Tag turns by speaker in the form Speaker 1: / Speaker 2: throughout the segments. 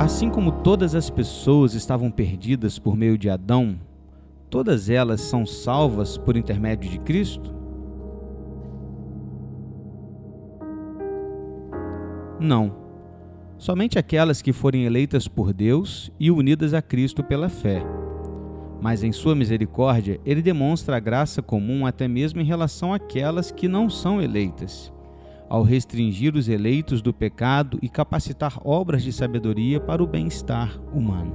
Speaker 1: Assim como todas as pessoas estavam perdidas por meio de Adão, todas elas são salvas por intermédio de Cristo? Não. Somente aquelas que forem eleitas por Deus e unidas a Cristo pela fé. Mas em sua misericórdia, ele demonstra a graça comum até mesmo em relação àquelas que não são eleitas ao restringir os eleitos do pecado e capacitar obras de sabedoria para o bem-estar humano.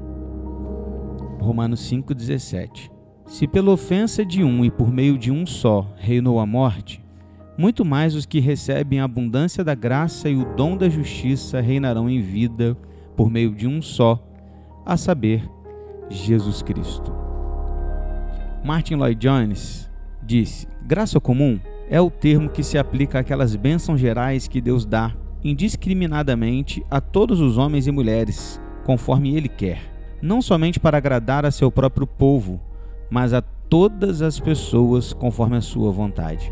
Speaker 1: Romanos 5,17 Se pela ofensa de um e por meio de um só reinou a morte, muito mais os que recebem a abundância da graça e o dom da justiça reinarão em vida por meio de um só, a saber, Jesus Cristo. Martin Lloyd Jones disse: Graça comum é o termo que se aplica àquelas bênçãos gerais que Deus dá indiscriminadamente a todos os homens e mulheres, conforme Ele quer, não somente para agradar a seu próprio povo, mas a todas as pessoas conforme a sua vontade.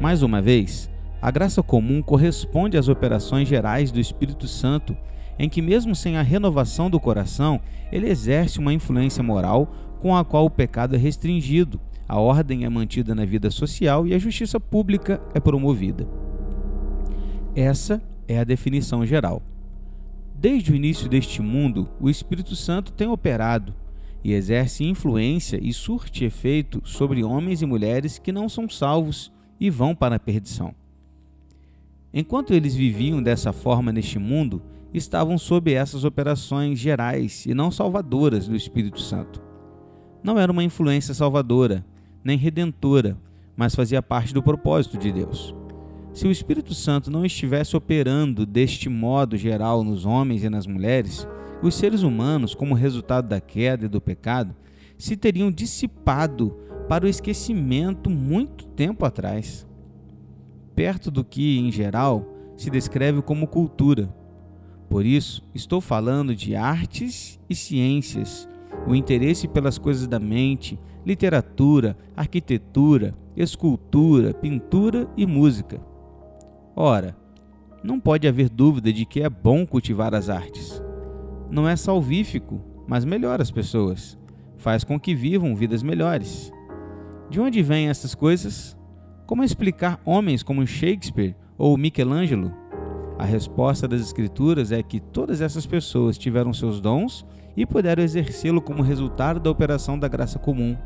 Speaker 1: Mais uma vez, a graça comum corresponde às operações gerais do Espírito Santo, em que, mesmo sem a renovação do coração, ele exerce uma influência moral com a qual o pecado é restringido a ordem é mantida na vida social e a justiça pública é promovida. Essa é a definição geral. Desde o início deste mundo, o Espírito Santo tem operado e exerce influência e surte efeito sobre homens e mulheres que não são salvos e vão para a perdição. Enquanto eles viviam dessa forma neste mundo, estavam sob essas operações gerais e não salvadoras do Espírito Santo. Não era uma influência salvadora, nem redentora, mas fazia parte do propósito de Deus. Se o Espírito Santo não estivesse operando deste modo geral nos homens e nas mulheres, os seres humanos, como resultado da queda e do pecado, se teriam dissipado para o esquecimento muito tempo atrás. Perto do que, em geral, se descreve como cultura. Por isso, estou falando de artes e ciências, o interesse pelas coisas da mente, literatura, arquitetura, escultura, pintura e música. Ora, não pode haver dúvida de que é bom cultivar as artes. Não é salvífico, mas melhora as pessoas, faz com que vivam vidas melhores. De onde vêm essas coisas? Como explicar homens como Shakespeare ou Michelangelo? A resposta das Escrituras é que todas essas pessoas tiveram seus dons e puderam exercê-lo como resultado da operação da graça comum,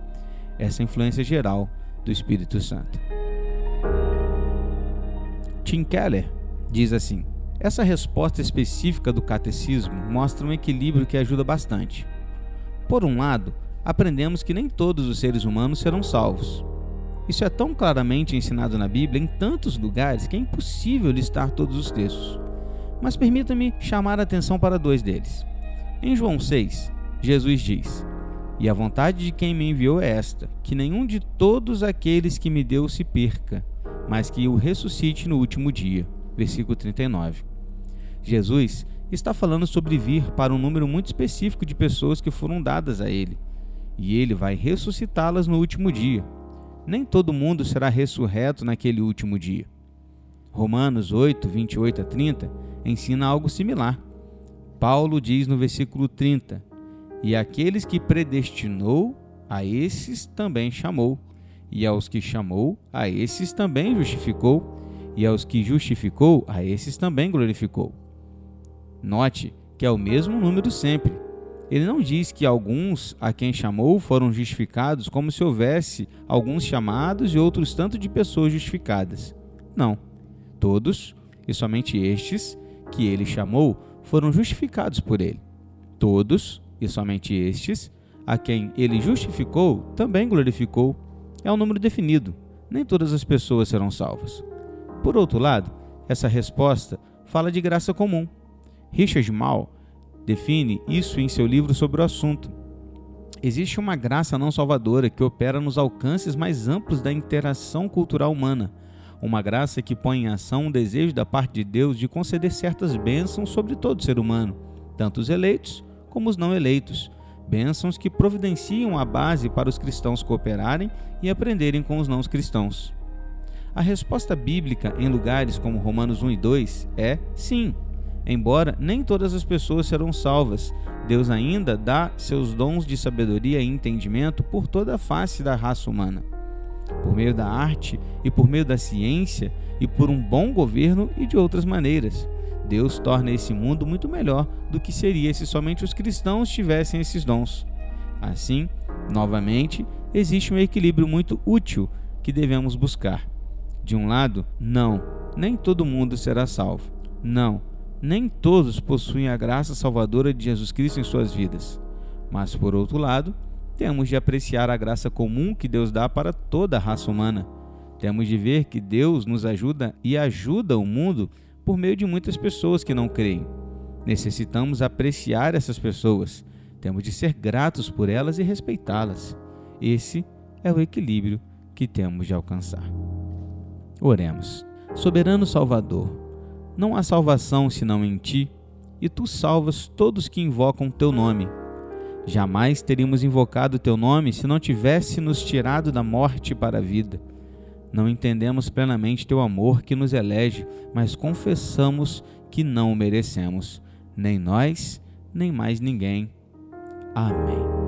Speaker 1: essa influência geral do Espírito Santo. Tim Keller diz assim: essa resposta específica do catecismo mostra um equilíbrio que ajuda bastante. Por um lado, aprendemos que nem todos os seres humanos serão salvos. Isso é tão claramente ensinado na Bíblia em tantos lugares que é impossível listar todos os textos. Mas permita-me chamar a atenção para dois deles. Em João 6, Jesus diz: E a vontade de quem me enviou é esta: que nenhum de todos aqueles que me deu se perca, mas que o ressuscite no último dia. Versículo 39. Jesus está falando sobre vir para um número muito específico de pessoas que foram dadas a ele, e ele vai ressuscitá-las no último dia nem todo mundo será ressurreto naquele último dia. Romanos 8, 28 a 30 ensina algo similar. Paulo diz no versículo 30: E aqueles que predestinou, a esses também chamou, e aos que chamou, a esses também justificou, e aos que justificou, a esses também glorificou. Note que é o mesmo número sempre, ele não diz que alguns a quem chamou foram justificados como se houvesse alguns chamados e outros tanto de pessoas justificadas. Não. Todos, e somente estes que ele chamou, foram justificados por ele. Todos, e somente estes, a quem ele justificou, também glorificou. É um número definido. Nem todas as pessoas serão salvas. Por outro lado, essa resposta fala de graça comum. Richard Mall define isso em seu livro sobre o assunto. Existe uma graça não salvadora que opera nos alcances mais amplos da interação cultural humana, uma graça que põe em ação um desejo da parte de Deus de conceder certas bênçãos sobre todo ser humano, tanto os eleitos como os não eleitos, bênçãos que providenciam a base para os cristãos cooperarem e aprenderem com os não cristãos. A resposta bíblica em lugares como Romanos 1 e 2 é sim, Embora nem todas as pessoas serão salvas, Deus ainda dá seus dons de sabedoria e entendimento por toda a face da raça humana. Por meio da arte e por meio da ciência e por um bom governo e de outras maneiras. Deus torna esse mundo muito melhor do que seria se somente os cristãos tivessem esses dons. Assim, novamente, existe um equilíbrio muito útil que devemos buscar. De um lado, não, nem todo mundo será salvo. Não, nem todos possuem a graça salvadora de Jesus Cristo em suas vidas. Mas, por outro lado, temos de apreciar a graça comum que Deus dá para toda a raça humana. Temos de ver que Deus nos ajuda e ajuda o mundo por meio de muitas pessoas que não creem. Necessitamos apreciar essas pessoas. Temos de ser gratos por elas e respeitá-las. Esse é o equilíbrio que temos de alcançar. Oremos. Soberano Salvador, não há salvação senão em ti, e tu salvas todos que invocam teu nome. Jamais teríamos invocado teu nome se não tivesse nos tirado da morte para a vida. Não entendemos plenamente teu amor que nos elege, mas confessamos que não o merecemos, nem nós, nem mais ninguém. Amém.